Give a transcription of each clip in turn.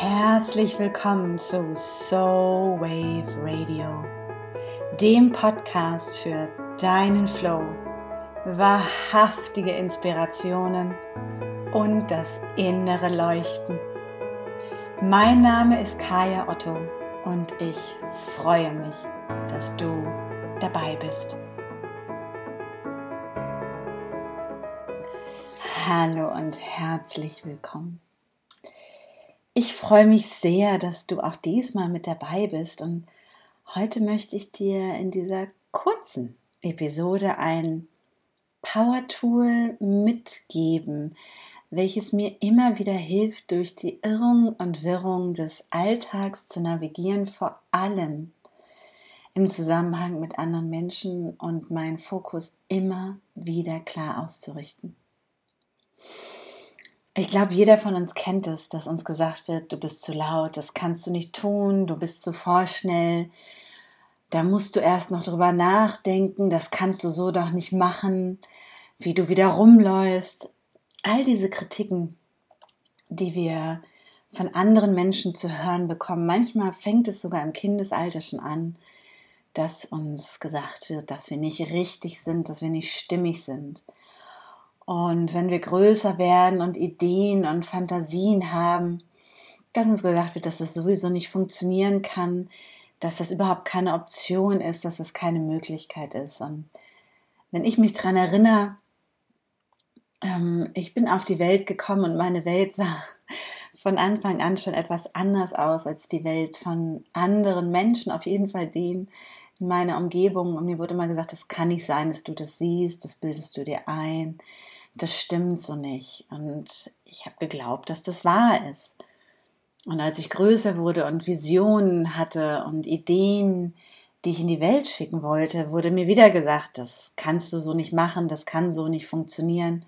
Herzlich willkommen zu Soul Wave Radio, dem Podcast für deinen Flow, wahrhaftige Inspirationen und das innere Leuchten. Mein Name ist Kaya Otto und ich freue mich, dass du dabei bist. Hallo und herzlich willkommen. Ich freue mich sehr, dass du auch diesmal mit dabei bist und heute möchte ich dir in dieser kurzen Episode ein Power Tool mitgeben, welches mir immer wieder hilft, durch die Irrung und Wirrung des Alltags zu navigieren, vor allem im Zusammenhang mit anderen Menschen und meinen Fokus immer wieder klar auszurichten. Ich glaube, jeder von uns kennt es, dass uns gesagt wird, du bist zu laut, das kannst du nicht tun, du bist zu vorschnell, da musst du erst noch drüber nachdenken, das kannst du so doch nicht machen, wie du wieder rumläufst. All diese Kritiken, die wir von anderen Menschen zu hören bekommen, manchmal fängt es sogar im Kindesalter schon an, dass uns gesagt wird, dass wir nicht richtig sind, dass wir nicht stimmig sind. Und wenn wir größer werden und Ideen und Fantasien haben, dass uns gesagt wird, dass das sowieso nicht funktionieren kann, dass das überhaupt keine Option ist, dass das keine Möglichkeit ist. Und wenn ich mich daran erinnere, ähm, ich bin auf die Welt gekommen und meine Welt sah von Anfang an schon etwas anders aus als die Welt von anderen Menschen, auf jeden Fall denen in meiner Umgebung. Und mir wurde immer gesagt, das kann nicht sein, dass du das siehst, das bildest du dir ein das stimmt so nicht. Und ich habe geglaubt, dass das wahr ist. Und als ich größer wurde und Visionen hatte und Ideen, die ich in die Welt schicken wollte, wurde mir wieder gesagt, das kannst du so nicht machen, das kann so nicht funktionieren,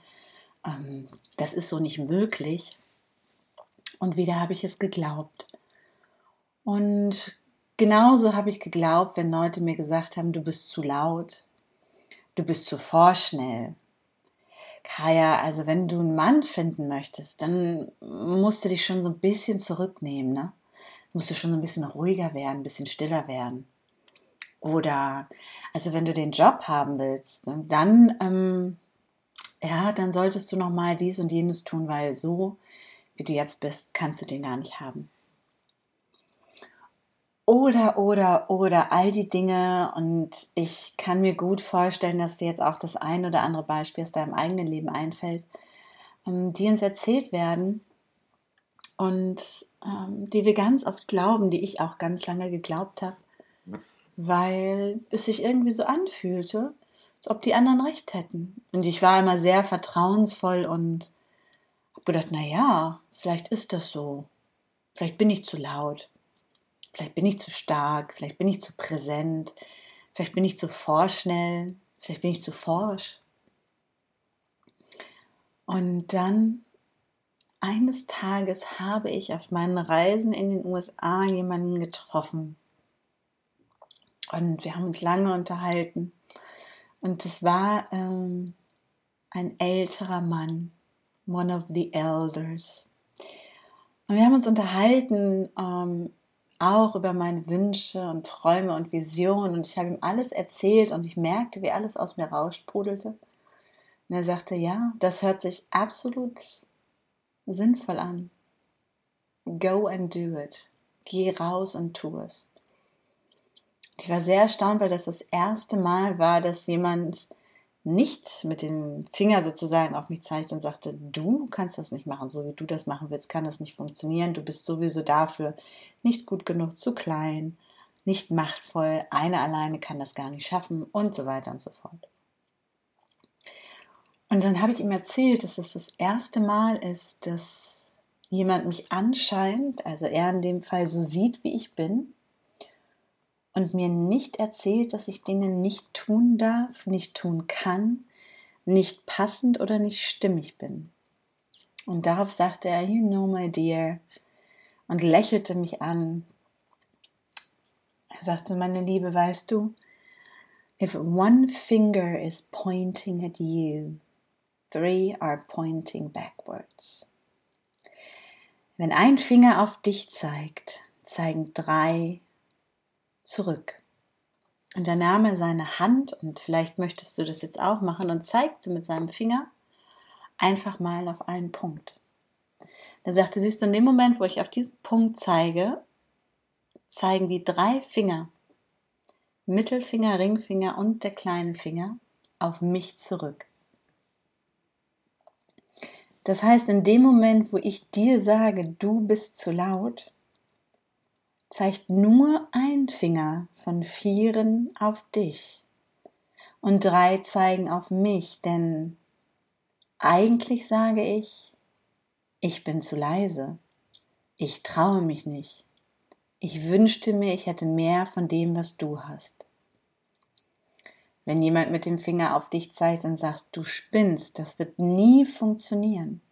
ähm, das ist so nicht möglich. Und wieder habe ich es geglaubt. Und genauso habe ich geglaubt, wenn Leute mir gesagt haben, du bist zu laut, du bist zu vorschnell, Kaya, also wenn du einen Mann finden möchtest, dann musst du dich schon so ein bisschen zurücknehmen, ne? Musst du schon so ein bisschen ruhiger werden, ein bisschen stiller werden. Oder, also wenn du den Job haben willst, ne, dann, ähm, ja, dann solltest du noch mal dies und jenes tun, weil so, wie du jetzt bist, kannst du den gar nicht haben oder, oder, oder all die Dinge. Und ich kann mir gut vorstellen, dass dir jetzt auch das ein oder andere Beispiel aus deinem eigenen Leben einfällt, ähm, die uns erzählt werden und ähm, die wir ganz oft glauben, die ich auch ganz lange geglaubt habe, weil es sich irgendwie so anfühlte, als ob die anderen recht hätten. Und ich war immer sehr vertrauensvoll und habe gedacht, na ja, vielleicht ist das so. Vielleicht bin ich zu laut. Vielleicht bin ich zu stark, vielleicht bin ich zu präsent, vielleicht bin ich zu vorschnell, vielleicht bin ich zu forsch. Und dann eines Tages habe ich auf meinen Reisen in den USA jemanden getroffen. Und wir haben uns lange unterhalten. Und es war ähm, ein älterer Mann, one of the elders. Und wir haben uns unterhalten ähm, auch über meine Wünsche und Träume und Visionen. Und ich habe ihm alles erzählt und ich merkte, wie alles aus mir raussprudelte. Und er sagte, ja, das hört sich absolut sinnvoll an. Go and do it. Geh raus und tu es. Ich war sehr erstaunt, weil das das erste Mal war, dass jemand nicht mit dem Finger sozusagen auf mich zeigte und sagte, du kannst das nicht machen, so wie du das machen willst, kann das nicht funktionieren, du bist sowieso dafür nicht gut genug, zu klein, nicht machtvoll, eine alleine kann das gar nicht schaffen und so weiter und so fort. Und dann habe ich ihm erzählt, dass es das erste Mal ist, dass jemand mich anscheinend, also er in dem Fall so sieht, wie ich bin, und mir nicht erzählt, dass ich Dinge nicht tun darf, nicht tun kann, nicht passend oder nicht stimmig bin. Und darauf sagte er, You know, my dear, und lächelte mich an. Er sagte, meine Liebe, weißt du, if one finger is pointing at you, three are pointing backwards. Wenn ein Finger auf dich zeigt, zeigen drei zurück. Und er nahm seine Hand, und vielleicht möchtest du das jetzt auch machen, und zeigte mit seinem Finger einfach mal auf einen Punkt. Er sagte, siehst du, in dem Moment, wo ich auf diesen Punkt zeige, zeigen die drei Finger, Mittelfinger, Ringfinger und der kleine Finger, auf mich zurück. Das heißt, in dem Moment, wo ich dir sage, du bist zu laut, zeigt nur ein Finger von vieren auf dich. Und drei zeigen auf mich, denn eigentlich sage ich, ich bin zu leise, ich traue mich nicht, ich wünschte mir, ich hätte mehr von dem, was du hast. Wenn jemand mit dem Finger auf dich zeigt und sagt, du spinnst, das wird nie funktionieren,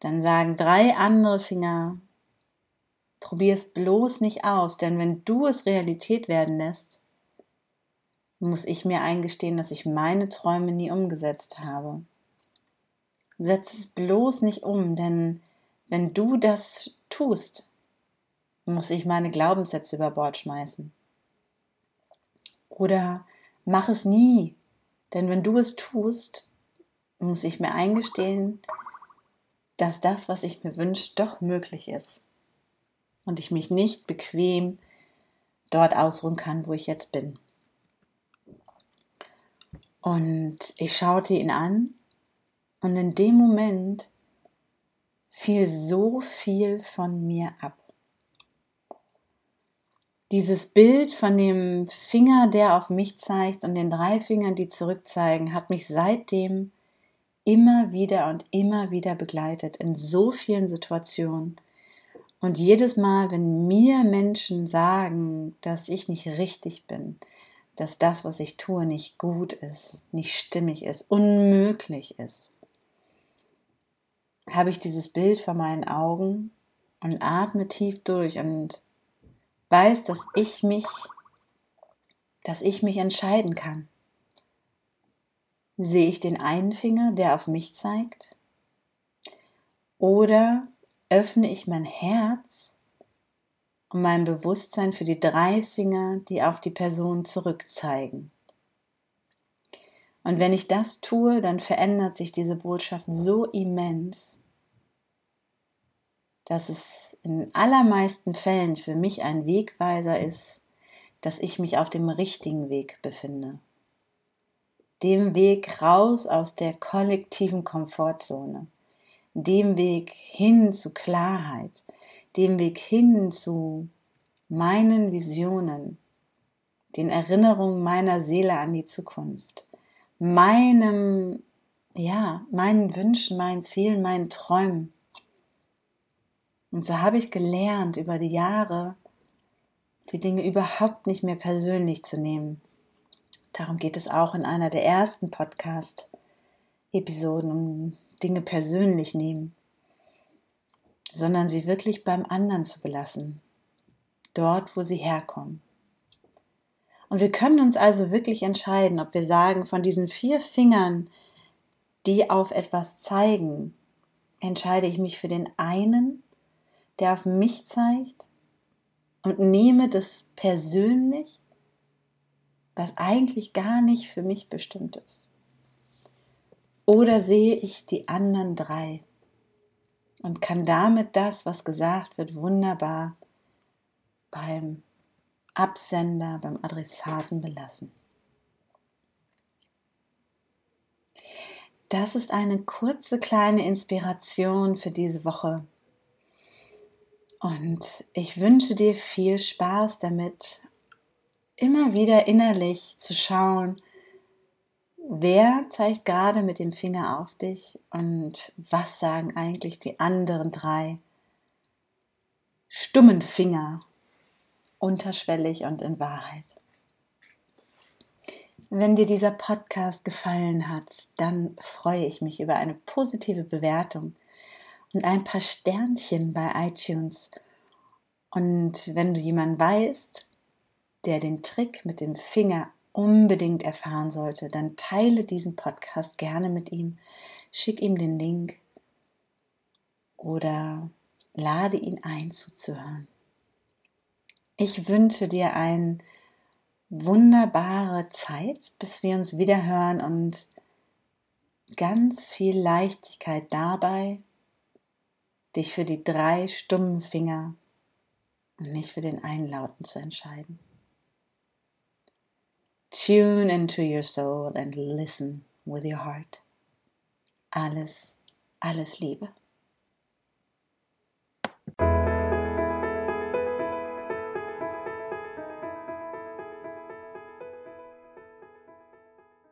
dann sagen drei andere Finger, Probier es bloß nicht aus, denn wenn du es Realität werden lässt, muss ich mir eingestehen, dass ich meine Träume nie umgesetzt habe. Setz es bloß nicht um, denn wenn du das tust, muss ich meine Glaubenssätze über Bord schmeißen. Oder mach es nie, denn wenn du es tust, muss ich mir eingestehen, dass das, was ich mir wünsche, doch möglich ist und ich mich nicht bequem dort ausruhen kann, wo ich jetzt bin. Und ich schaute ihn an und in dem Moment fiel so viel von mir ab. Dieses Bild von dem Finger, der auf mich zeigt und den drei Fingern, die zurückzeigen, hat mich seitdem immer wieder und immer wieder begleitet in so vielen Situationen, und jedes Mal, wenn mir Menschen sagen, dass ich nicht richtig bin, dass das, was ich tue, nicht gut ist, nicht stimmig ist, unmöglich ist, habe ich dieses Bild vor meinen Augen und atme tief durch und weiß, dass ich mich, dass ich mich entscheiden kann. Sehe ich den einen Finger, der auf mich zeigt? Oder öffne ich mein Herz und mein Bewusstsein für die drei Finger, die auf die Person zurückzeigen. Und wenn ich das tue, dann verändert sich diese Botschaft so immens, dass es in allermeisten Fällen für mich ein Wegweiser ist, dass ich mich auf dem richtigen Weg befinde. Dem Weg raus aus der kollektiven Komfortzone dem Weg hin zu Klarheit, dem Weg hin zu meinen Visionen, den Erinnerungen meiner Seele an die Zukunft, meinem, ja, meinen Wünschen, meinen Zielen, meinen Träumen. Und so habe ich gelernt über die Jahre, die Dinge überhaupt nicht mehr persönlich zu nehmen. Darum geht es auch in einer der ersten Podcast-Episoden, um Dinge persönlich nehmen, sondern sie wirklich beim anderen zu belassen, dort, wo sie herkommen. Und wir können uns also wirklich entscheiden, ob wir sagen, von diesen vier Fingern, die auf etwas zeigen, entscheide ich mich für den einen, der auf mich zeigt und nehme das persönlich, was eigentlich gar nicht für mich bestimmt ist. Oder sehe ich die anderen drei und kann damit das, was gesagt wird, wunderbar beim Absender, beim Adressaten belassen. Das ist eine kurze kleine Inspiration für diese Woche. Und ich wünsche dir viel Spaß damit, immer wieder innerlich zu schauen, Wer zeigt gerade mit dem Finger auf dich und was sagen eigentlich die anderen drei stummen Finger unterschwellig und in Wahrheit? Wenn dir dieser Podcast gefallen hat, dann freue ich mich über eine positive Bewertung und ein paar Sternchen bei iTunes. Und wenn du jemanden weißt, der den Trick mit dem Finger unbedingt erfahren sollte, dann teile diesen Podcast gerne mit ihm, schick ihm den Link oder lade ihn ein zuzuhören. Ich wünsche dir eine wunderbare Zeit, bis wir uns wieder hören und ganz viel Leichtigkeit dabei, dich für die drei stummen Finger und nicht für den Einlauten zu entscheiden. Tune into your soul and listen with your heart. Alles, alles Liebe.